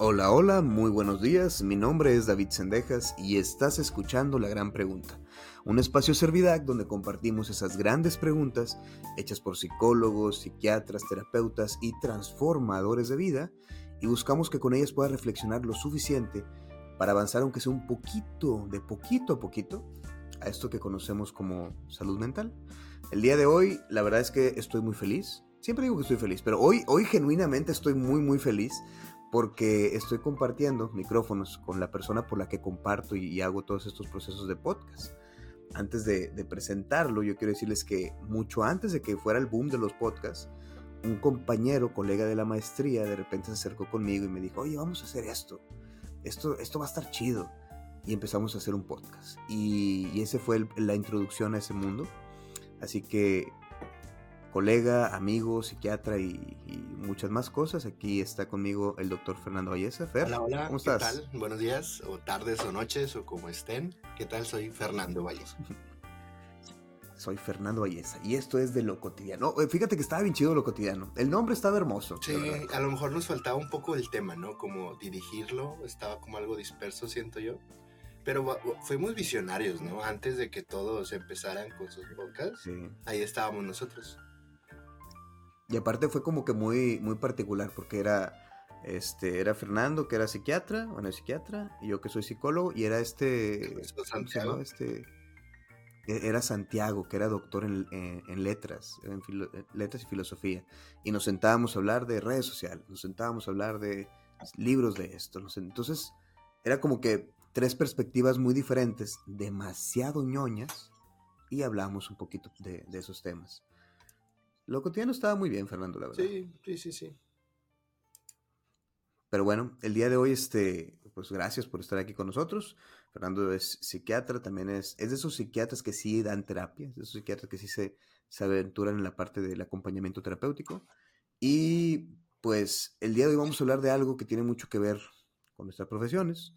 Hola, hola, muy buenos días. Mi nombre es David Sendejas y estás escuchando La Gran Pregunta, un espacio Servidac donde compartimos esas grandes preguntas hechas por psicólogos, psiquiatras, terapeutas y transformadores de vida y buscamos que con ellas puedas reflexionar lo suficiente para avanzar aunque sea un poquito, de poquito a poquito, a esto que conocemos como salud mental. El día de hoy, la verdad es que estoy muy feliz. Siempre digo que estoy feliz, pero hoy, hoy genuinamente estoy muy, muy feliz porque estoy compartiendo micrófonos con la persona por la que comparto y, hago todos estos procesos de podcast. Antes de, presentarlo, yo quiero decirles que mucho antes de que fuera el boom de los podcasts, un compañero, colega de la maestría, de repente se acercó conmigo y me dijo, oye, vamos a hacer esto, esto, esto va a estar chido. Y empezamos a hacer un podcast. Y, y ese fue la introducción a ese mundo. Así que colega, amigo, psiquiatra y, muchas más cosas. Aquí está conmigo el doctor Fernando Valleza. Fer, hola, hola, ¿cómo estás? ¿qué tal? Buenos días, o tardes o noches, o como estén. ¿Qué tal? Soy Fernando Valleza. Soy Fernando Valleza y esto es de lo cotidiano. Fíjate que estaba bien chido lo cotidiano. El nombre estaba hermoso. Sí, a lo mejor nos faltaba un poco el tema, ¿no? Como dirigirlo, estaba como algo disperso, siento yo. Pero fuimos visionarios, ¿no? Antes de que todos empezaran con sus podcasts, sí. ahí estábamos nosotros. Y aparte fue como que muy, muy particular, porque era, este, era Fernando, que era psiquiatra, bueno, psiquiatra, y yo que soy psicólogo, y era este... Santiago. Este, e, era Santiago, que era doctor en, letras, en letras y filosofía. Y nos sentábamos a hablar de redes sociales, nos sentábamos a hablar de libros de esto. Entonces, era como que tres perspectivas muy diferentes, demasiado ñoñas, y hablamos un poquito de esos temas. Lo cotidiano estaba muy bien, Fernando, la verdad. Sí, sí, sí, sí. Pero bueno, el día de hoy, este, pues gracias por estar aquí con nosotros. Fernando es psiquiatra, también es, es de esos psiquiatras que sí dan terapia, es de esos psiquiatras que sí se, se aventuran en la parte del acompañamiento terapéutico. Y pues el día de hoy vamos a hablar de algo que tiene mucho que ver con nuestras profesiones.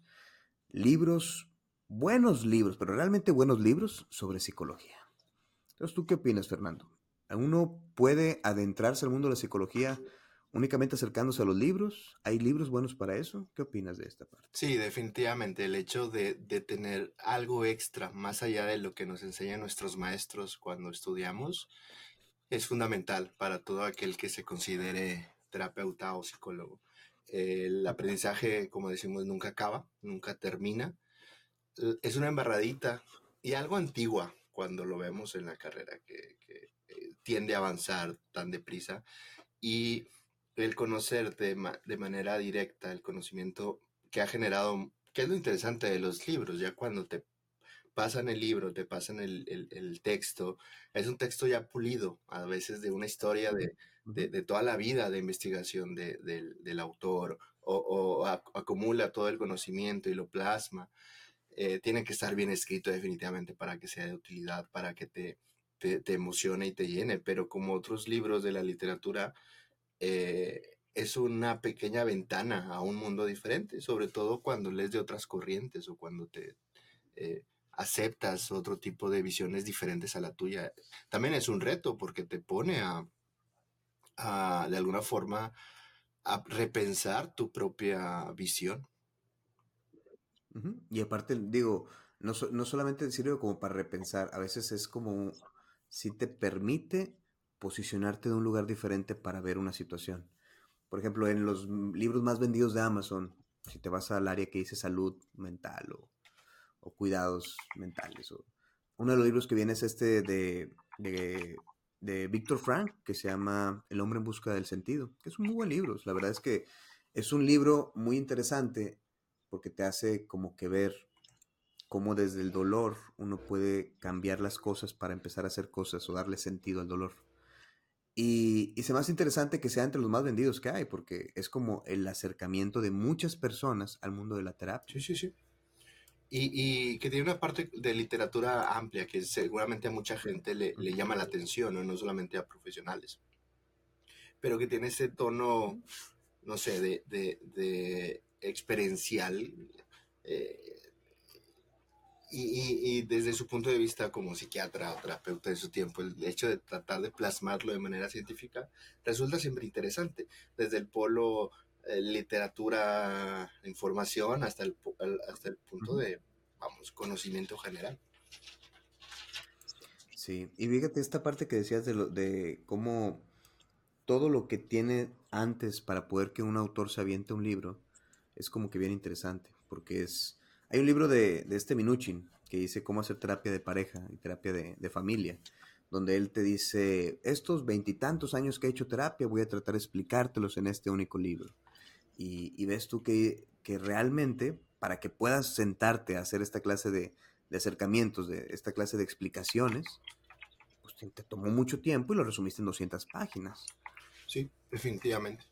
Libros, buenos libros, pero realmente buenos libros sobre psicología. Entonces, ¿tú qué opinas, Fernando? Uno puede adentrarse al mundo de la psicología únicamente acercándose a los libros. ¿Hay libros buenos para eso? ¿Qué opinas de esta parte? Sí, definitivamente. El hecho de, tener algo extra más allá de lo que nos enseñan nuestros maestros cuando estudiamos es fundamental para todo aquel que se considere terapeuta o psicólogo. El aprendizaje, como decimos, nunca acaba, nunca termina. Es una embarradita y algo antigua cuando lo vemos en la carrera, que tiende a avanzar tan deprisa y el conocer de, manera directa el conocimiento que ha generado, que es lo interesante de los libros, ya cuando te pasan el libro, te pasan el, texto, es un texto ya pulido, a veces de una historia de, toda la vida de investigación del, autor, o, acumula todo el conocimiento y lo plasma. Eh, tiene que estar bien escrito definitivamente para que sea de utilidad, para que te, te, te, emocione y te llene, pero como otros libros de la literatura, eh, es una pequeña ventana a un mundo diferente, sobre todo cuando lees de otras corrientes o cuando te eh, aceptas otro tipo de visiones diferentes a la tuya. También es un reto porque te pone a, de alguna forma, a repensar tu propia visión. Y aparte, digo, no, no solamente sirve como para repensar, a veces es como si te permite posicionarte de un lugar diferente para ver una situación. Por ejemplo, en los libros más vendidos de Amazon, si te vas al área que dice salud mental o, cuidados mentales, o, uno de los libros que viene es este de, de, de Víctor Frank, que se llama El hombre en busca del sentido, que es un muy buen libro. La verdad es que es un libro muy interesante porque te hace como que ver cómo desde el dolor uno puede cambiar las cosas para empezar a hacer cosas o darle sentido al dolor. Y, y se me hace interesante que sea entre los más vendidos que hay, porque es como el acercamiento de muchas personas al mundo de la terapia. Sí, sí, sí. Y, y que tiene una parte de literatura amplia que seguramente a mucha gente le, le llama la atención, ¿no? no solamente a profesionales. Pero que tiene ese tono, no sé, de, de, de experiencial. Eh, y, desde su punto de vista como psiquiatra o terapeuta de su tiempo, el hecho de tratar de plasmarlo de manera científica resulta siempre interesante. Desde el polo eh, literatura, información, hasta el, hasta el punto de, vamos, conocimiento general. Sí, y fíjate esta parte que decías de, lo, de cómo todo lo que tiene antes para poder que un autor se aviente un libro es como que bien interesante, porque es... Hay un libro de, de este Minuchin que dice cómo hacer terapia de pareja y terapia de, de familia, donde él te dice, estos veintitantos años que he hecho terapia voy a tratar de explicártelos en este único libro. Y, ves tú que, que, realmente para que puedas sentarte a hacer esta clase de, de acercamientos, de esta clase de explicaciones, pues te, te, tomó mucho tiempo y lo resumiste en 200 páginas. Sí, definitivamente.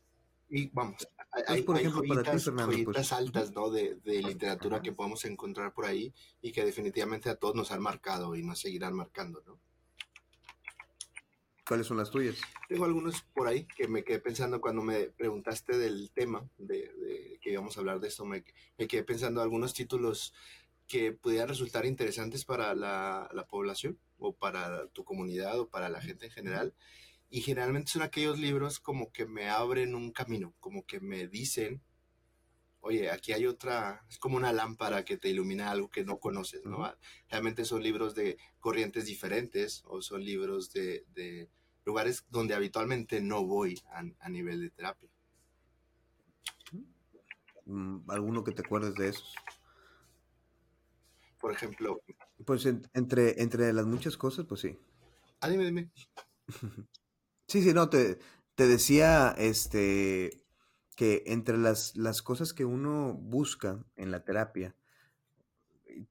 Y vamos, hay, por ejemplo, para ti, Fernando, pues, altas ¿no? de, de literatura que podemos encontrar por ahí y que definitivamente a todos nos han marcado y nos seguirán marcando, ¿no? ¿Cuáles son las tuyas? Tengo algunos por ahí que me quedé pensando cuando me preguntaste del tema, de, que íbamos a hablar de esto, me, me, quedé pensando algunos títulos que pudieran resultar interesantes para la, la, población o para tu comunidad o para la gente en general. Y generalmente son aquellos libros como que me abren un camino, como que me dicen, oye, aquí hay otra, es como una lámpara que te ilumina algo que no conoces, ¿no? Realmente son libros de corrientes diferentes o son libros de, de lugares donde habitualmente no voy a, nivel de terapia. Mm, ¿Alguno que te acuerdes de esos? Por ejemplo. Pues entre, entre las muchas cosas, pues sí. Ah, dime, dime. sí, sí, no, te, te decía este que entre las, las cosas que uno busca en la terapia,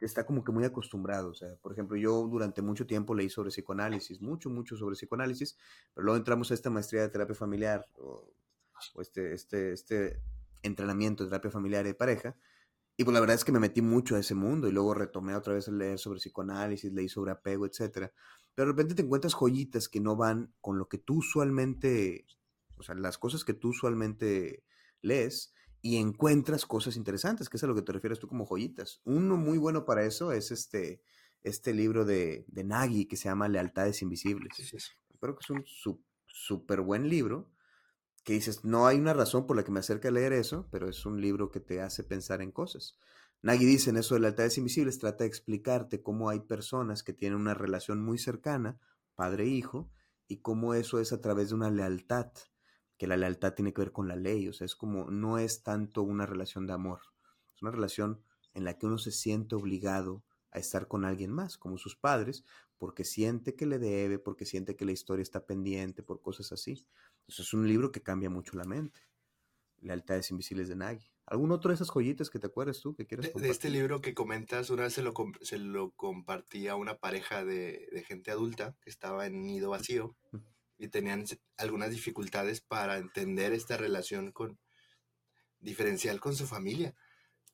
está como que muy acostumbrado. O sea, por ejemplo, yo durante mucho tiempo leí sobre psicoanálisis, mucho, mucho sobre psicoanálisis, pero luego entramos a esta maestría de terapia familiar o, este, este, este entrenamiento de terapia familiar y de pareja. Y pues la verdad es que me metí mucho a ese mundo y luego retomé otra vez a leer sobre psicoanálisis, leí sobre apego, etcétera. Pero de repente te encuentras joyitas que no van con lo que tú usualmente, o sea, las cosas que tú usualmente lees y encuentras cosas interesantes, que es a lo que te refieres tú como joyitas. Uno muy bueno para eso es este, este libro de, de Nagy que se llama Lealtades Invisibles. Creo que es un súper buen libro que dices, no hay una razón por la que me acerque a leer eso, pero es un libro que te hace pensar en cosas. Nagy dice en eso de lealtades invisibles, trata de explicarte cómo hay personas que tienen una relación muy cercana, padre-hijo, y cómo eso es a través de una lealtad que la lealtad tiene que ver con la ley, o sea, es como, no es tanto una relación de amor, es una relación en la que uno se siente obligado a estar con alguien más, como sus padres, porque siente que le debe, porque siente que la historia está pendiente, por cosas así. Entonces es un libro que cambia mucho la mente. Lealtades Invisibles de Nagy. ¿Algún otro de esas joyitas que te acuerdas tú que quieres de, de, este libro que comentas, una vez se lo, se lo compartí a una pareja de, de gente adulta que estaba en nido vacío y tenían algunas dificultades para entender esta relación con diferencial con su familia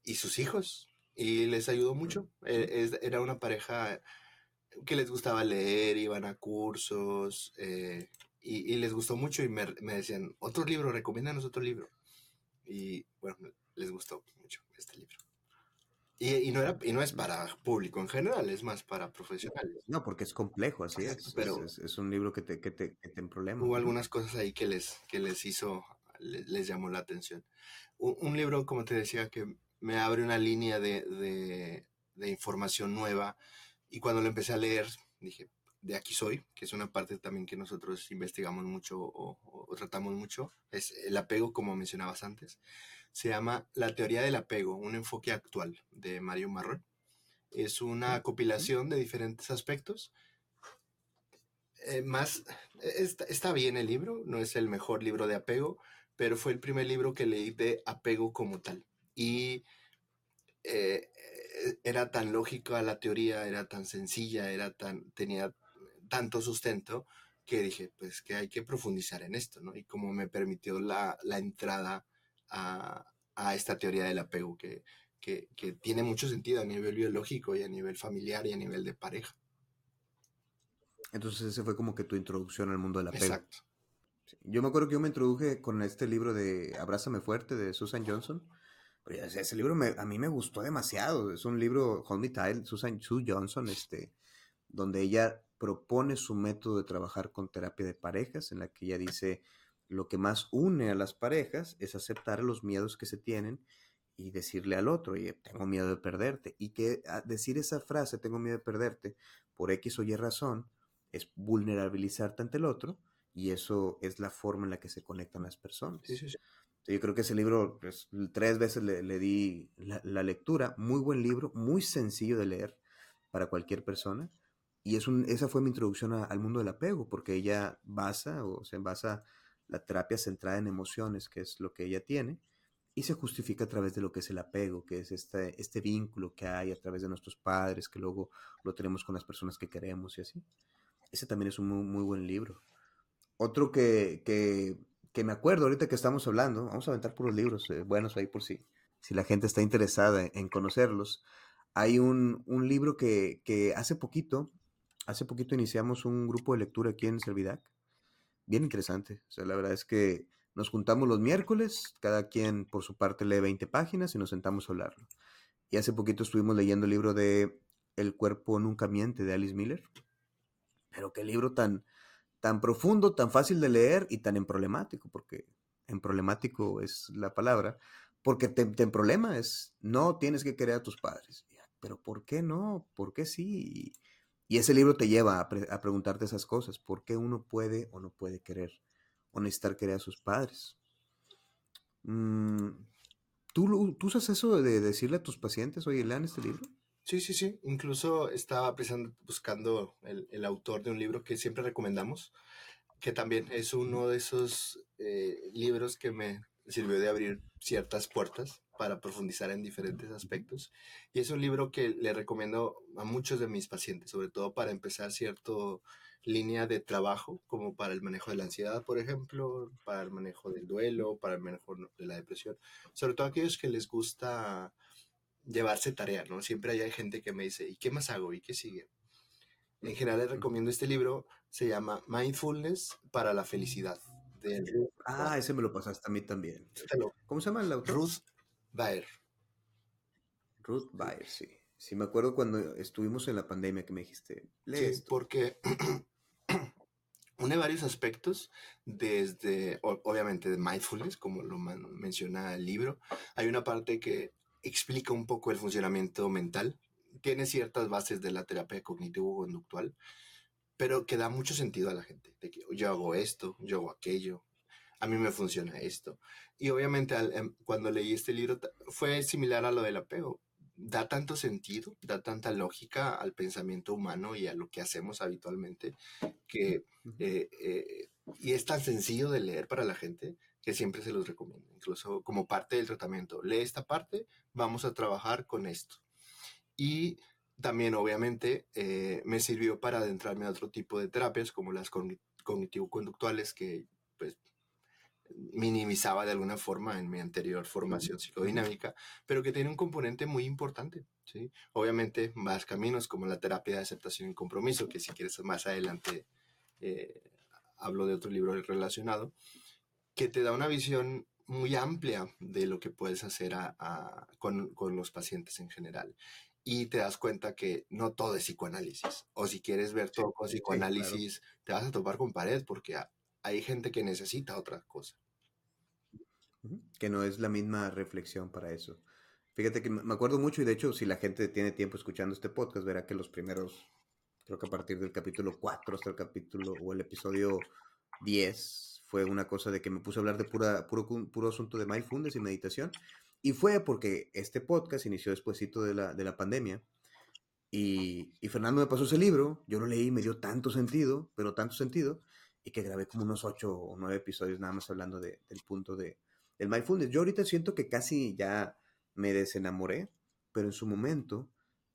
y sus hijos y les ayudó mucho. E, era una pareja que les gustaba leer, iban a cursos eh, y, les gustó mucho y me, me, decían, otro libro, recomiéndanos otro libro. Y bueno, les gustó mucho este libro. Y, no era, y no es para público en general, es más para profesionales. No, porque es complejo, así es. Pero es, un libro que te, que te, que te problema. Hubo algunas cosas ahí que les, que les hizo, les, llamó la atención. Un, libro, como te decía, que me abre una línea de, de, de, información nueva. Y cuando lo empecé a leer, dije, de aquí soy, que es una parte también que nosotros investigamos mucho o, o tratamos mucho, es el apego, como mencionabas antes se llama La teoría del apego, un enfoque actual de Mario Marrón. Es una compilación de diferentes aspectos. Eh, más, está, bien el libro, no es el mejor libro de apego, pero fue el primer libro que leí de apego como tal. Y eh, era tan lógica la teoría, era tan sencilla, era tan, tenía tanto sustento que dije, pues que hay que profundizar en esto, ¿no? Y como me permitió la, la entrada a, esta teoría del apego que, que, tiene mucho sentido a nivel biológico y a nivel familiar y a nivel de pareja. Entonces ese fue como que tu introducción al mundo del apego. Exacto. Yo me acuerdo que yo me introduje con este libro de Abrázame Fuerte de Susan Johnson. Pero ese libro a mí me gustó demasiado. Es un libro, Hold Me Tight, Susan Sue Johnson, este, donde ella propone su método de trabajar con terapia de parejas, en la que ella dice, lo que más une a las parejas es aceptar los miedos que se tienen y decirle al otro, oye, tengo miedo de perderte. Y que decir esa frase, tengo miedo de perderte, por X o Y razón, es vulnerabilizarte ante el otro y eso es la forma en la que se conectan las personas. Yo creo que ese libro, pues, tres veces le, di la, lectura, muy buen libro, muy sencillo de leer para cualquier persona. Y es un, esa fue mi introducción al mundo del apego, porque ella basa o se basa la terapia centrada en emociones, que es lo que ella tiene, y se justifica a través de lo que es el apego, que es este, este vínculo que hay a través de nuestros padres, que luego lo tenemos con las personas que queremos y así. Ese también es un muy, buen libro. Otro que, que, me acuerdo ahorita que estamos hablando, vamos a aventar puros libros eh, buenos ahí por si, si la gente está interesada en conocerlos. Hay un, un libro que, que, hace poquito, hace poquito iniciamos un grupo de lectura aquí en Servidac. Bien interesante. O sea, la verdad es que nos juntamos los miércoles, cada quien por su parte lee 20 páginas y nos sentamos a hablarlo. Y hace poquito estuvimos leyendo el libro de El cuerpo nunca miente de Alice Miller. Pero qué libro tan, tan profundo, tan fácil de leer y tan problemático, porque en problemático es la palabra, porque te, te problema es, no tienes que querer a tus padres. Pero ¿por qué no? ¿Por qué sí? Y ese libro te lleva a, preguntarte esas cosas. ¿Por qué uno puede o no puede querer? o necesitar querer a sus padres. Mm, ¿tú, ¿Tú usas eso de decirle a tus pacientes, oye, lean este libro? Sí, sí, sí. Incluso estaba pensando, buscando el, autor de un libro que siempre recomendamos, que también es uno de esos eh, libros que me sirvió de abrir ciertas puertas para profundizar en diferentes aspectos. Y es un libro que le recomiendo a muchos de mis pacientes, sobre todo para empezar cierto línea de trabajo, como para el manejo de la ansiedad, por ejemplo, para el manejo del duelo, para el manejo de la depresión, sobre todo aquellos que les gusta llevarse tarea, ¿no? Siempre hay gente que me dice, ¿y qué más hago? ¿Y qué sigue? En general les recomiendo este libro, se llama Mindfulness para la felicidad. ah, ese me lo pasaste a mí también. ¿Cómo se llama el autor? Ruth Baer. Ruth Baer, sí. Sí, me acuerdo cuando estuvimos en la pandemia que me dijiste, sí, porque une varios aspectos, desde, obviamente, de mindfulness, como lo menciona el libro. Hay una parte que explica un poco el funcionamiento mental, tiene ciertas bases de la terapia cognitivo-conductual, pero que da mucho sentido a la gente. De que yo hago esto, yo hago aquello, a mí me funciona esto. Y obviamente em, cuando leí este libro fue similar a lo del apego da tanto sentido, da tanta lógica al pensamiento humano y a lo que hacemos habitualmente, que, eh, eh, y es tan sencillo de leer para la gente que siempre se los recomiendo, incluso como parte del tratamiento. Lee esta parte, vamos a trabajar con esto. Y también, obviamente, eh, me sirvió para adentrarme a otro tipo de terapias, como las cognitivo-conductuales, que pues minimizaba de alguna forma en mi anterior formación psicodinámica, pero que tiene un componente muy importante. ¿sí? Obviamente, más caminos como la terapia de aceptación y compromiso, que si quieres más adelante eh, hablo de otro libro relacionado, que te da una visión muy amplia de lo que puedes hacer con, con, los pacientes en general. Y te das cuenta que no todo es psicoanálisis. O si quieres ver todo con psicoanálisis, te vas a topar con pared porque hay gente que necesita otra cosa. Que no es la misma reflexión para eso. Fíjate que me acuerdo mucho y de hecho si la gente tiene tiempo escuchando este podcast verá que los primeros, creo que a partir del capítulo 4 hasta el capítulo o el episodio 10 fue una cosa de que me puse a hablar de puro, puro asunto de mindfulness y meditación. Y fue porque este podcast inició despuesito de la, de la pandemia. Y, y Fernando me pasó ese libro, yo lo leí me dio tanto sentido, pero tanto sentido, y que grabé como unos ocho o nueve episodios nada más hablando de, del punto de, del mindfulness. Yo ahorita siento que casi ya me desenamoré, pero en su momento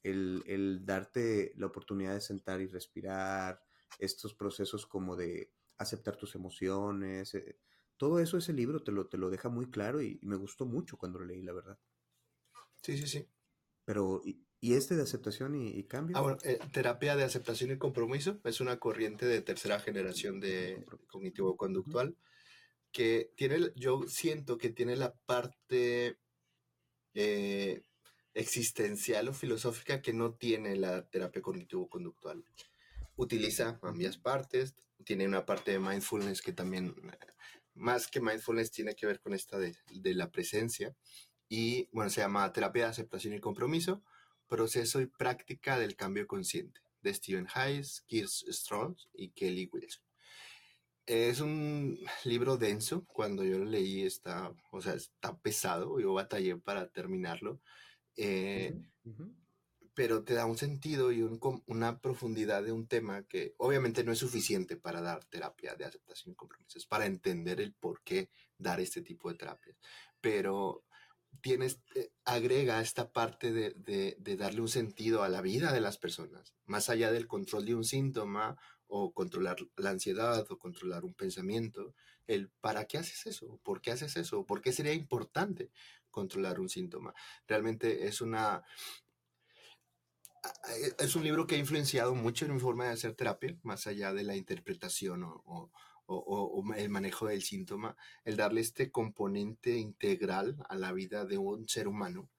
el, el darte la oportunidad de sentar y respirar, estos procesos como de aceptar tus emociones, eh, todo eso ese libro te lo, te lo deja muy claro y, me gustó mucho cuando lo leí, la verdad. Sí, sí, sí. Pero, ¿Y este de aceptación y, cambio? Ah, bueno, eh, terapia de aceptación y compromiso es una corriente de tercera generación de cognitivo-conductual que tiene, yo siento que tiene la parte eh, existencial o filosófica que no tiene la terapia cognitivo-conductual. Utiliza ambas partes, tiene una parte de mindfulness que también más que mindfulness tiene que ver con esta de, de la presencia. Y bueno, se llama Terapia de Aceptación y Compromiso, Proceso y Práctica del Cambio Consciente, de Stephen Hayes, Keith Strong y Kelly Wilson. Es un libro denso. Cuando yo lo leí está, o sea, está pesado. Yo batallé para terminarlo. Eh, pero te da un sentido y una profundidad de un tema que obviamente no es suficiente para dar terapia de aceptación y compromisos, para entender el por qué dar este tipo de terapias. Pero tienes, eh, agrega esta parte de, de, darle un sentido a la vida de las personas, más allá del control de un síntoma o controlar la ansiedad o controlar un pensamiento, el ¿para qué haces eso? ¿Por qué haces eso? ¿Por qué sería importante controlar un síntoma? Realmente es una... Es un libro que ha influenciado mucho en mi forma de hacer terapia, más allá de la interpretación o, el manejo del síntoma, el darle este componente integral a la vida de un ser humano,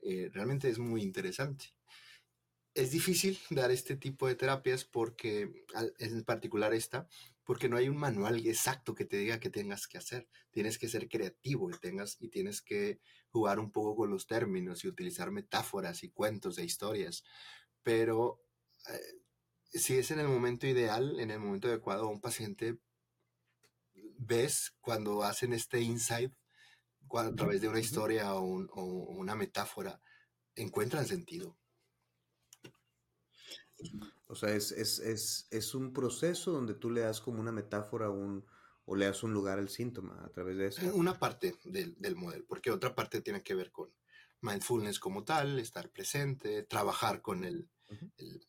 eh, realmente es muy interesante es difícil dar este tipo de terapias porque, en particular esta, porque no hay un manual exacto que te diga qué tengas que hacer. Tienes que ser creativo y, tengas, y tienes que jugar un poco con los términos y utilizar metáforas y cuentos de historias. Pero eh, si es en el momento ideal, en el momento adecuado, un paciente ves cuando hacen este insight a través de una historia o, o una metáfora, encuentran sentido o sea, es, es, es, es, un proceso donde tú le das como una metáfora un, o le das un lugar al síntoma a través de eso. Eh, una parte del, del modelo, porque otra parte tiene que ver con mindfulness como tal, estar presente, trabajar con el, el,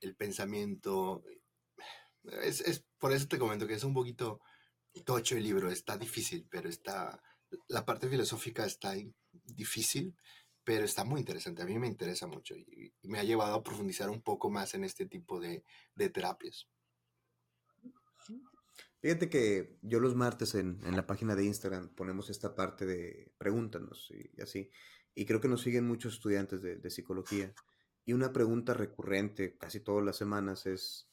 el, pensamiento. Es, es, por eso te comento que es un poquito tocho el libro, está difícil, pero está, la parte filosófica está difícil, pero está muy interesante. A mí me interesa mucho y, me ha llevado a profundizar un poco más en este tipo de, terapias. Fíjate que yo los martes en, la página de Instagram ponemos esta parte de pregúntanos y, así. Y creo que nos siguen muchos estudiantes de, de, psicología. Y una pregunta recurrente casi todas las semanas es,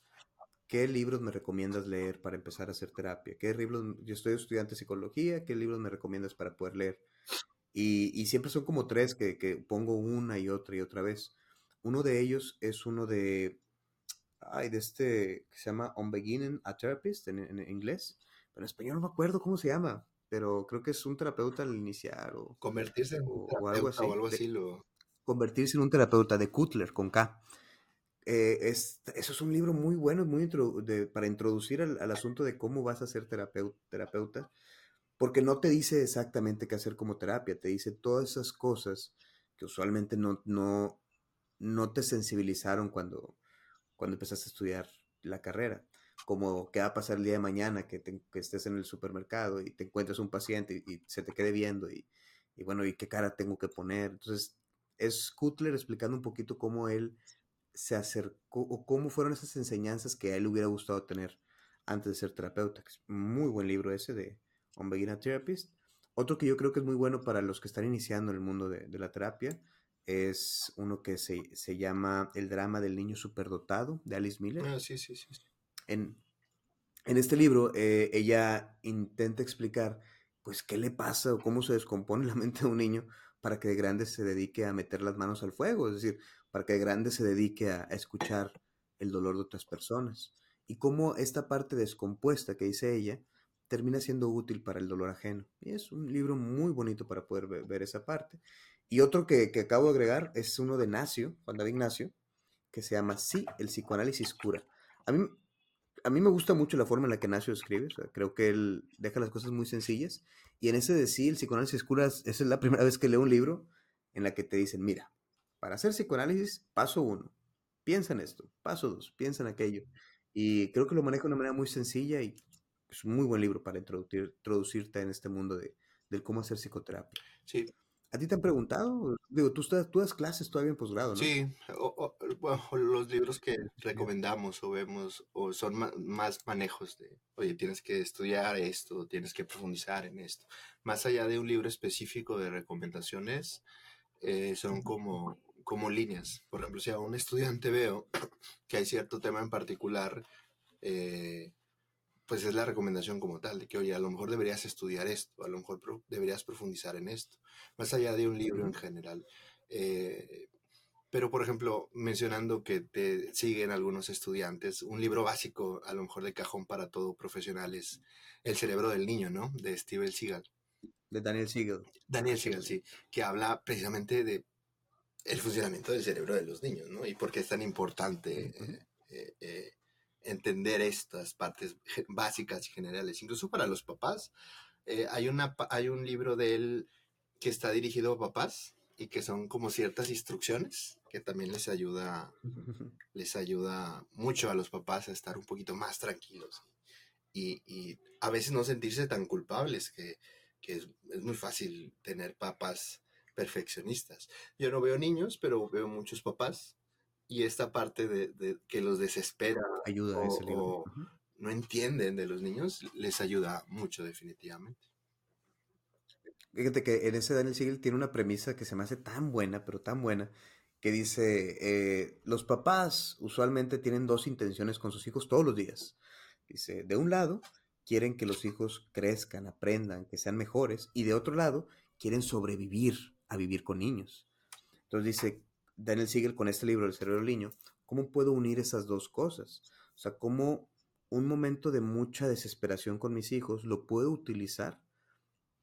¿qué libros me recomiendas leer para empezar a hacer terapia? ¿Qué libros, yo estoy estudiante de psicología, ¿qué libros me recomiendas para poder leer? Y, siempre son como tres que, pongo una y otra y otra vez. Uno de ellos es uno de, ay, de este, que se llama On Beginning a Therapist en, inglés, pero en español no me acuerdo cómo se llama, pero creo que es un terapeuta al iniciar o convertirse en un o, algo así. O algo así lo... Convertirse en un terapeuta de Kutler con K. Eh, es, eso es un libro muy bueno, muy para introducir al, al, asunto de cómo vas a ser terapeuta porque no te dice exactamente qué hacer como terapia, te dice todas esas cosas que usualmente no, no, no te sensibilizaron cuando, cuando empezaste a estudiar la carrera, como qué va a pasar el día de mañana que, estés en el supermercado y te encuentres un paciente y, se te quede viendo y, y, bueno, y qué cara tengo que poner. Entonces, es Kutler explicando un poquito cómo él se acercó o cómo fueron esas enseñanzas que a él hubiera gustado tener antes de ser terapeuta. Muy buen libro ese de, On Beginner Therapist. Otro que yo creo que es muy bueno para los que están iniciando en el mundo de, la terapia es uno que se, se, llama El drama del niño superdotado de Alice Miller. Ah, sí, sí, sí. En, en este libro, eh, ella intenta explicar, pues, qué le pasa o cómo se descompone la mente de un niño para que de grande se dedique a meter las manos al fuego, es decir, para que de grande se dedique a, escuchar el dolor de otras personas. Y cómo esta parte descompuesta que dice ella termina siendo útil para el dolor ajeno. Y es un libro muy bonito para poder ver, esa parte. Y otro que, acabo de agregar es uno de Ignacio, Juan David Ignacio, que se llama Sí, el psicoanálisis cura. A mí, a mí me gusta mucho la forma en la que Ignacio escribe, creo que él deja las cosas muy sencillas. Y en ese de Sí, el psicoanálisis cura, esa es la primera vez que leo un libro en la que te dicen, mira, para hacer psicoanálisis, paso uno, piensa en esto, paso dos, piensa en aquello. Y creo que lo maneja de una manera muy sencilla y es un muy buen libro para introducir, introducirte en este mundo de, del cómo hacer psicoterapia. Sí. ¿A ti te han preguntado? Digo, tú, estás, tú das clases todavía en posgrado, ¿no? Sí, o, los libros que recomendamos o vemos o son más manejos de, oye, tienes que estudiar esto, tienes que profundizar en esto. Más allá de un libro específico de recomendaciones, eh, son como, como líneas. Por ejemplo, si a un estudiante veo que hay cierto tema en particular, eh, pues es la recomendación como tal, de que, oye, a lo mejor deberías estudiar esto, a lo mejor deberías profundizar en esto, más allá de un libro en general. Eh, pero, por ejemplo, mencionando que te siguen algunos estudiantes, un libro básico, a lo mejor de cajón para todo profesional, es El cerebro del niño, ¿no? De Steven Seagal. De Daniel Siegel. Daniel Siegel, sí, que habla precisamente de el funcionamiento del cerebro de los niños, ¿no? Y por qué es tan importante eh, eh, eh, entender estas partes básicas y generales, incluso para los papás. hay, una, hay un libro de él que está dirigido a papás y que son como ciertas instrucciones que también les ayuda, les ayuda mucho a los papás a estar un poquito más tranquilos y, y a veces no sentirse tan culpables que que es, muy fácil tener papás perfeccionistas. Yo no veo niños, pero veo muchos papás y esta parte de, que los desespera ayuda o, no entienden de los niños les ayuda mucho definitivamente. Fíjate que en ese Daniel Siegel tiene una premisa que se me hace tan buena, pero tan buena, que dice, eh, los papás usualmente tienen dos intenciones con sus hijos todos los días. Dice, de un lado, quieren que los hijos crezcan, aprendan, que sean mejores, y de otro lado, quieren sobrevivir a vivir con niños. Entonces dice Daniel Siegel con este libro, El cerebro del niño, ¿cómo puedo unir esas dos cosas? O sea, ¿cómo un momento de mucha desesperación con mis hijos lo puedo utilizar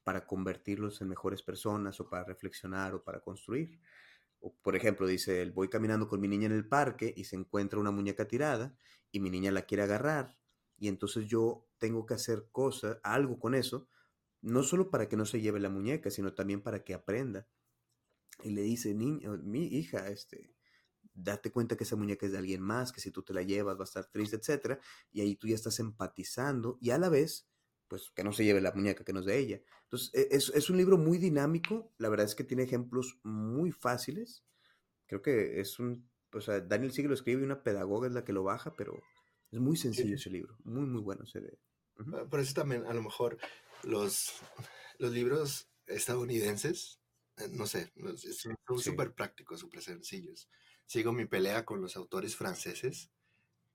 para convertirlos en mejores personas o para reflexionar o para construir? O, por ejemplo, dice él, voy caminando con mi niña en el parque y se encuentra una muñeca tirada y mi niña la quiere agarrar y entonces yo tengo que hacer cosas, algo con eso, no solo para que no se lleve la muñeca, sino también para que aprenda. Y le dice, niña, mi hija, este, date cuenta que esa muñeca es de alguien más, que si tú te la llevas va a estar triste, etc. Y ahí tú ya estás empatizando y a la vez, pues que no se lleve la muñeca, que no es de ella. Entonces, e, es, es un libro muy dinámico, la verdad es que tiene ejemplos muy fáciles. Creo que es un, o sea, Daniel Siegel lo escribe y una pedagoga es la que lo baja, pero es muy sencillo ese libro, muy, muy bueno. Se ve. Ah, por eso también, a lo mejor, los, los libros estadounidenses, eh, no sé, son súper prácticos, súper sencillos. Sigo mi pelea con los autores franceses,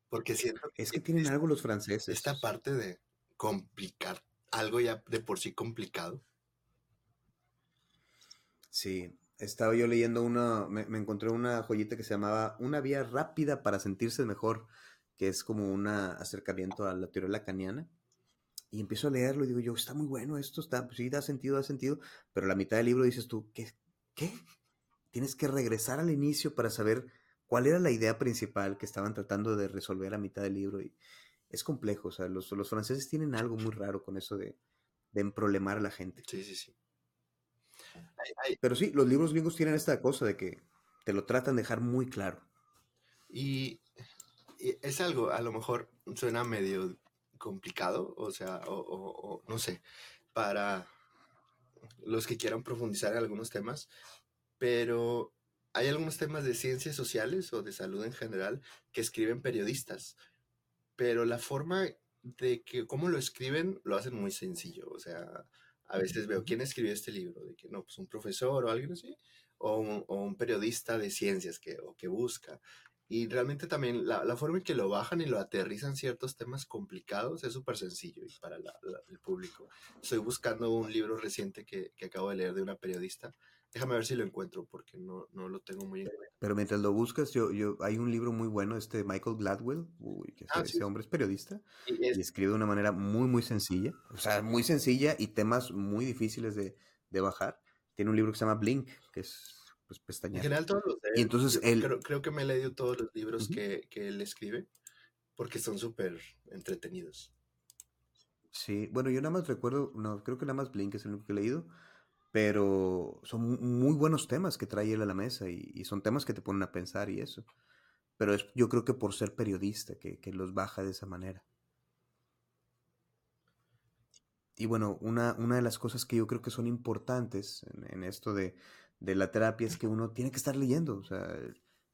porque siento Es que tienen algo los franceses. Esta parte de complicar algo ya de por sí complicado. Sí, estaba yo leyendo una, me, me, encontré una joyita que se llamaba Una vía rápida para sentirse mejor que es como un acercamiento a la teoría lacaniana. Y empiezo a leerlo y digo yo, está muy bueno esto, está, sí, da sentido, da sentido, pero la mitad del libro dices tú, ¿qué? ¿Qué? Tienes que regresar al inicio para saber cuál era la idea principal que estaban tratando de resolver a mitad del libro. Y es complejo, o sea, los, los franceses tienen algo muy raro con eso de, de emproblemar a la gente. Sí, sí, sí. Pero sí, los libros gringos tienen esta cosa de que te lo tratan de dejar muy claro. Y es algo, a lo mejor suena medio complicado, o sea, o, no sé, para los que quieran profundizar en algunos temas, pero hay algunos temas de ciencias sociales o de salud en general que escriben periodistas, pero la forma de que cómo lo escriben lo hacen muy sencillo, o sea, a veces veo quién escribió este libro, de que no, pues un profesor o alguien así, o un, periodista de ciencias que, o que busca. Y realmente también la, la, forma en que lo bajan y lo aterrizan ciertos temas complicados es súper sencillo y para el público. Estoy buscando un libro reciente que, que, acabo de leer de una periodista. Déjame ver si lo encuentro porque no, no lo tengo muy en cuenta. Pero mientras lo buscas, yo, yo, hay un libro muy bueno, este Michael Gladwell, uy, que ah, ese hombre es periodista y, y, escribe de una manera muy, muy sencilla. O sea, muy sencilla y temas muy difíciles de, de bajar. Tiene un libro que se llama Blink, que es pues pestañear. En general todos los Y entonces él... Creo, creo, que me he leído todos los libros que, que, él escribe porque son súper entretenidos. Sí, bueno, yo nada más recuerdo, no, creo que nada más Blink es el único que he leído, pero son muy buenos temas que trae él a la mesa y, y son temas que te ponen a pensar y eso. Pero es, yo creo que por ser periodista, que, que los baja de esa manera. Y bueno, una, una de las cosas que yo creo que son importantes en, en esto de, de la terapia es que uno tiene que estar leyendo. O sea,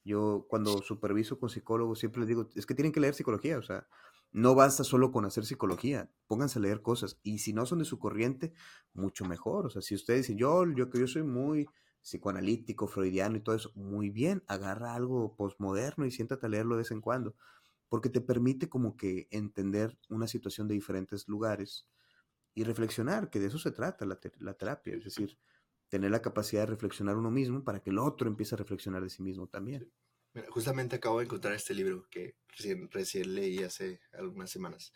yo cuando superviso con psicólogos siempre les digo, es que tienen que leer psicología. O sea, no basta solo con hacer psicología, pónganse a leer cosas. Y si no son de su corriente, mucho mejor. O sea, si ustedes dicen, yo, yo que yo soy muy psicoanalítico, freudiano y todo eso, muy bien, agarra algo postmoderno y siéntate a leerlo de vez en cuando. porque te permite como que entender una situación de diferentes lugares y reflexionar, que de eso se trata la, la terapia, es decir, tener la capacidad de reflexionar uno mismo para que el otro empiece a reflexionar de sí mismo también. justamente acabo de encontrar este libro que recién, leí hace algunas semanas.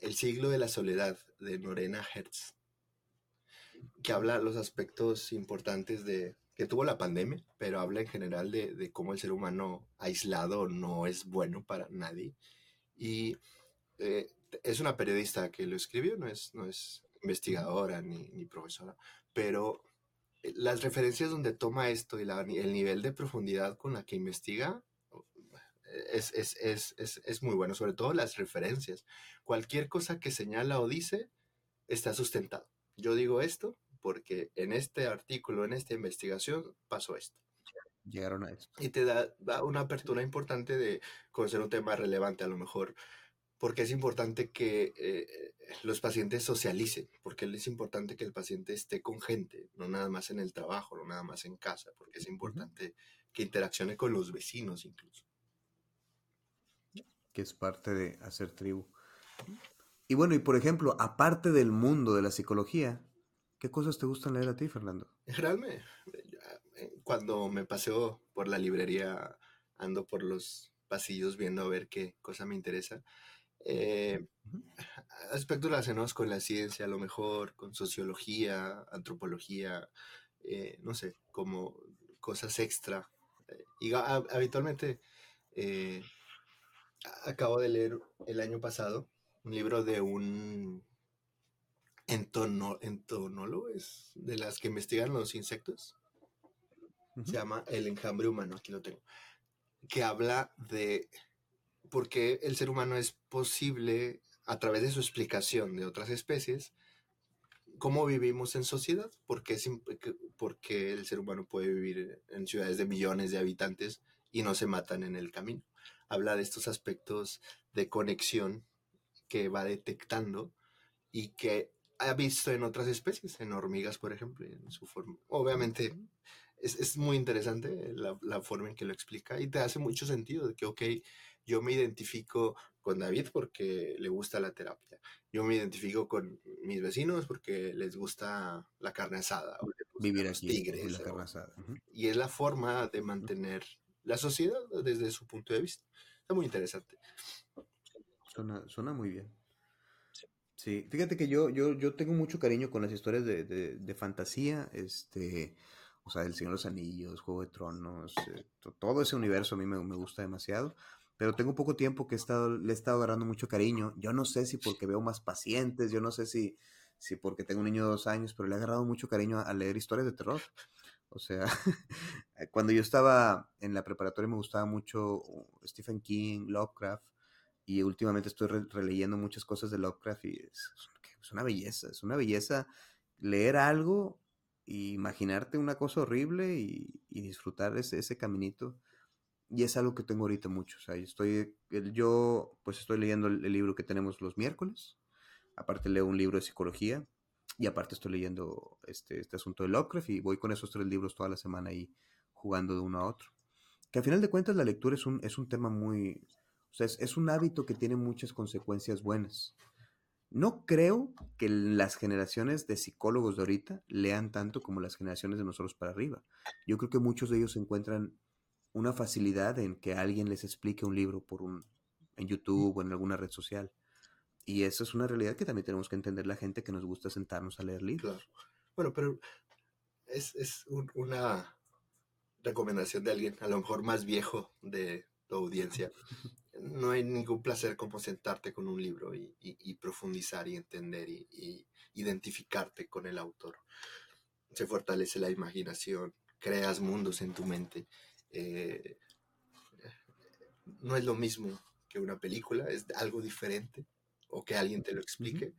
El siglo de la soledad de Norena Hertz, que habla los aspectos importantes de que tuvo la pandemia, pero habla en general de, de cómo el ser humano aislado no es bueno para nadie. Y eh, es una periodista que lo escribió, no es, no es investigadora ni, ni profesora, pero las referencias donde toma esto y el nivel de profundidad con la que investiga es, es, es, es, muy bueno, sobre todo las referencias. Cualquier cosa que señala o dice está sustentado. Yo digo esto porque en este artículo, en esta investigación, pasó esto. Llegaron a esto. Y te da, da una apertura importante de conocer un tema relevante a lo mejor porque es importante que eh, los pacientes socialicen, porque es importante que el paciente esté con gente, no nada más en el trabajo, no nada más en casa, porque es importante que interaccione con los vecinos incluso. Que es parte de hacer tribu. Y bueno, y por ejemplo, aparte del mundo de la psicología, ¿qué cosas te gustan leer a ti, Fernando? Realmente, eh, cuando me paseo por la librería, ando por los pasillos viendo a ver qué cosa me interesa eh, aspectos relacionados con la ciencia, a lo mejor con sociología, antropología, eh, no sé, como cosas extra. Eh, y habitualmente eh, acabo de leer el año pasado un libro de un entono, entonólogo, es de las que investigan los insectos. Se llama El enjambre humano, aquí lo tengo. Que habla de porque el ser humano es posible, a través de su explicación de otras especies, cómo vivimos en sociedad, porque, porque el ser humano puede vivir en ciudades de millones de habitantes y no se matan en el camino. Habla de estos aspectos de conexión que va detectando y que ha visto en otras especies, en hormigas, por ejemplo, en su forma. Obviamente es, es muy interesante la, la, forma en que lo explica y te hace mucho sentido de que, ok, yo me identifico con David porque le gusta la terapia. Yo me identifico con mis vecinos porque les gusta la carne asada. O Vivir aquí, tigres. La carne asada. Y es la forma de mantener la sociedad desde su punto de vista. Está muy interesante. Suena, muy bien. Sí. fíjate que yo, yo, yo tengo mucho cariño con las historias de, de, fantasía, este, o sea, El Señor de los Anillos, Juego de Tronos, eh, todo ese universo a mí me, me gusta demasiado pero tengo poco tiempo que he estado, le he estado agarrando mucho cariño. Yo no sé si porque veo más pacientes, yo no sé si, si porque tengo un niño de dos años, pero le he agarrado mucho cariño a, leer historias de terror. O sea, cuando yo estaba en la preparatoria me gustaba mucho Stephen King, Lovecraft, y últimamente estoy releyendo muchas cosas de Lovecraft y es, es, una belleza, es una belleza leer algo e imaginarte una cosa horrible y, y disfrutar ese, ese caminito y es algo que tengo ahorita mucho. O sea, estoy, yo pues estoy leyendo el, libro que tenemos los miércoles. Aparte leo un libro de psicología. Y aparte estoy leyendo este, este asunto de Lovecraft y voy con esos tres libros toda la semana ahí jugando de uno a otro. Que al final de cuentas la lectura es un, es un tema muy... O sea, es, es un hábito que tiene muchas consecuencias buenas. No creo que las generaciones de psicólogos de ahorita lean tanto como las generaciones de nosotros para arriba. Yo creo que muchos de ellos encuentran una facilidad en que alguien les explique un libro por un, en YouTube o en alguna red social. Y eso es una realidad que también tenemos que entender la gente que nos gusta sentarnos a leer libros. Bueno, pero es, es una recomendación de alguien, a lo mejor más viejo de tu audiencia. No hay ningún placer como sentarte con un libro y, y, profundizar y entender y, y, identificarte con el autor. Se fortalece la imaginación, creas mundos en tu mente eh, no es lo mismo que una película, es algo diferente o que alguien te lo explique.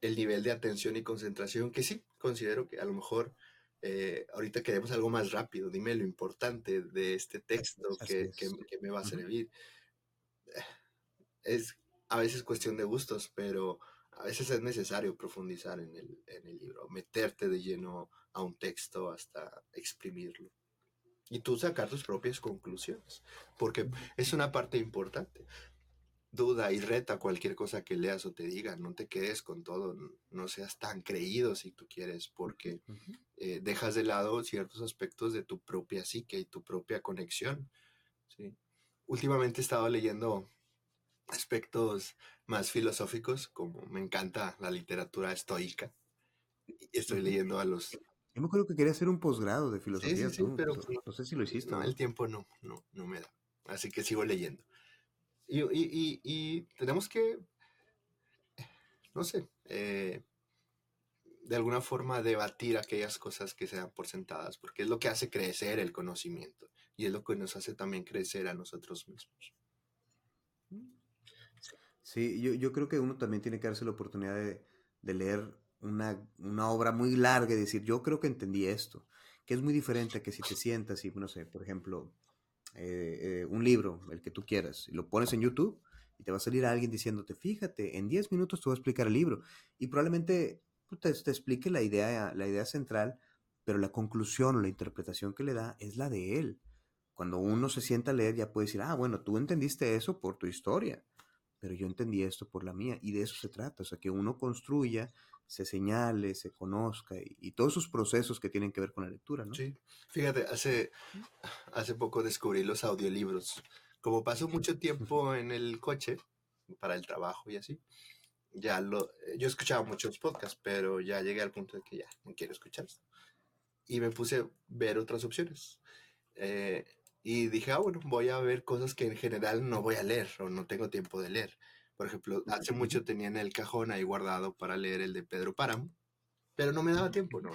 El nivel de atención y concentración, que sí, considero que a lo mejor eh, ahorita queremos algo más rápido. Dime lo importante de este texto que, me va a servir. Es a veces cuestión de gustos, pero a veces es necesario profundizar en el, en el libro, meterte de lleno a un texto hasta exprimirlo y tú sacar tus propias conclusiones, porque es una parte importante. duda y reta cualquier cosa que leas o te diga, no te quedes con todo, no seas tan creído si tú quieres, porque eh, dejas de lado ciertos aspectos de tu propia psique y tu propia conexión. ¿sí? Últimamente he estado leyendo aspectos más filosóficos, como me encanta la literatura estoica. Estoy leyendo a los... Yo me acuerdo que quería hacer un posgrado de filosofía, sí, pero no, sé si lo hiciste. No, el tiempo no, no, no me da. Así que sigo leyendo. Y, y, y, tenemos que, no sé, eh, de alguna forma debatir aquellas cosas que se dan por sentadas, porque es lo que hace crecer el conocimiento y es lo que nos hace también crecer a nosotros mismos. Sí, yo, yo creo que uno también tiene que darse la oportunidad de, de leer una, una, obra muy larga y decir, yo creo que entendí esto, que es muy diferente a que si te sientas y, no sé, por ejemplo, eh, eh, un libro, el que tú quieras, y lo pones en YouTube y te va a salir alguien diciéndote, fíjate, en 10 minutos te voy a explicar el libro. Y probablemente pues, te, te, explique la idea, la idea central, pero la conclusión o la interpretación que le da es la de él. Cuando uno se sienta a leer ya puede decir, ah, bueno, tú entendiste eso por tu historia, pero yo entendí esto por la mía. Y de eso se trata, o sea, que uno construya se señale, se conozca y, todos esos procesos que tienen que ver con la lectura, ¿no? Sí, fíjate, hace, hace poco descubrí los audiolibros. Como paso mucho tiempo en el coche para el trabajo y así, ya lo, yo escuchaba muchos podcasts, pero ya llegué al punto de que ya no quiero escuchar. Y me puse a ver otras opciones. Eh, y dije, ah, bueno, voy a ver cosas que en general no voy a leer o no tengo tiempo de leer. Por ejemplo, hace mucho tenía en el cajón ahí guardado para leer el de Pedro Páramo, pero no me daba tiempo, no,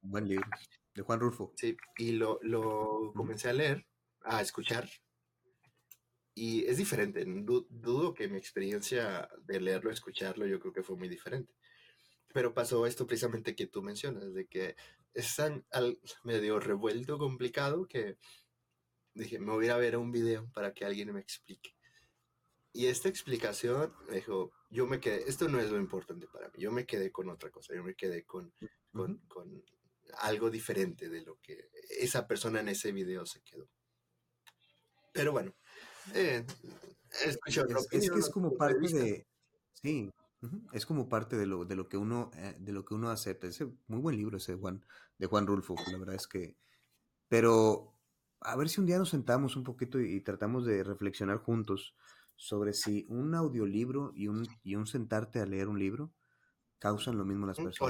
Buen libro, de Juan Rulfo. Sí, y lo, lo comencé a leer, a escuchar, y es diferente. Dudo que mi experiencia de leerlo, escucharlo, yo creo que fue muy diferente. Pero pasó esto precisamente que tú mencionas, de que es tan medio revuelto, complicado, que dije, me voy a ver un video para que alguien me explique. Y esta explicación me dijo, yo me quedé, esto no es lo importante para mí, yo me quedé con otra cosa, yo me quedé con, con, con algo diferente de lo que esa persona en ese video se quedó. Pero bueno, eh, es, es, que es como parte de, sí, es como parte de lo, de lo que uno, eh, de lo que uno acepta. Es muy buen libro ese Juan, de Juan Rulfo, la verdad es que, pero a ver si un día nos sentamos un poquito y tratamos de reflexionar juntos sobre si un audiolibro y un, y un sentarte a leer un libro causan lo mismo las personas. O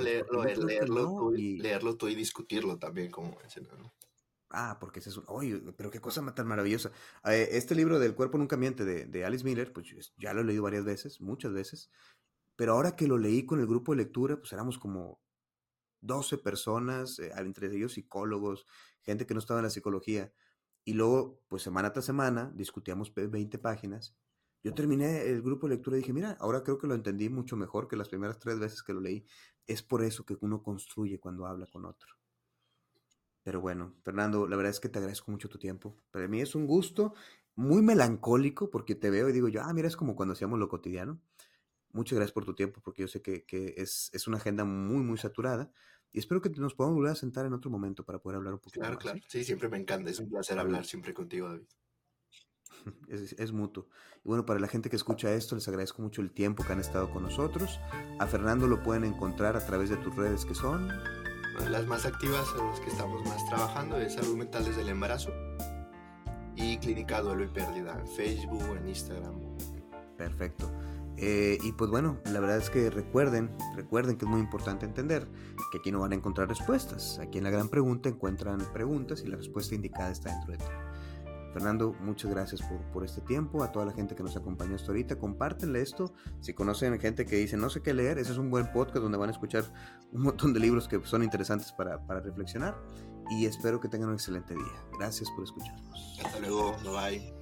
leerlo, tú, y... leerlo tú y discutirlo también, como mencionaron. Ah, porque es un... Oye, pero qué cosa tan maravillosa. Eh, este libro del cuerpo nunca miente de, de, Alice Miller, pues ya lo he leído varias veces, muchas veces, pero ahora que lo leí con el grupo de lectura, pues éramos como 12 personas, eh, entre ellos psicólogos, gente que no estaba en la psicología, y luego, pues semana tras semana, discutíamos 20 páginas yo terminé el grupo de lectura y dije, mira, ahora creo que lo entendí mucho mejor que las primeras tres veces que lo leí. Es por eso que uno construye cuando habla con otro. Pero bueno, Fernando, la verdad es que te agradezco mucho tu tiempo. Para mí es un gusto muy melancólico porque te veo y digo yo, ah, mira, es como cuando hacíamos lo cotidiano. Muchas gracias por tu tiempo porque yo sé que, que es, es, una agenda muy, muy saturada. Y espero que nos podamos volver a sentar en otro momento para poder hablar un poquito claro, más. Claro, claro. Sí, siempre me encanta. Es un placer hablar siempre contigo, David. Es, mutuo. Y bueno, para la gente que escucha esto, les agradezco mucho el tiempo que han estado con nosotros. A Fernando lo pueden encontrar a través de tus redes que son. Las más activas, en las que estamos más trabajando, es Salud Mental desde el Embarazo y Clínica Duelo y Pérdida en Facebook, en Instagram. Perfecto. Eh, y pues bueno, la verdad es que recuerden, recuerden que es muy importante entender que aquí no van a encontrar respuestas. Aquí en la gran pregunta encuentran preguntas y la respuesta indicada está dentro de ti. Fernando, muchas gracias por, este tiempo. A toda la gente que nos acompañó hasta ahorita, compártenle esto. Si conocen gente que dice no sé qué leer, ese es un buen podcast donde van a escuchar un montón de libros que son interesantes para, para reflexionar. Y espero que tengan un excelente día. Gracias por escucharnos. Hasta luego, bye bye.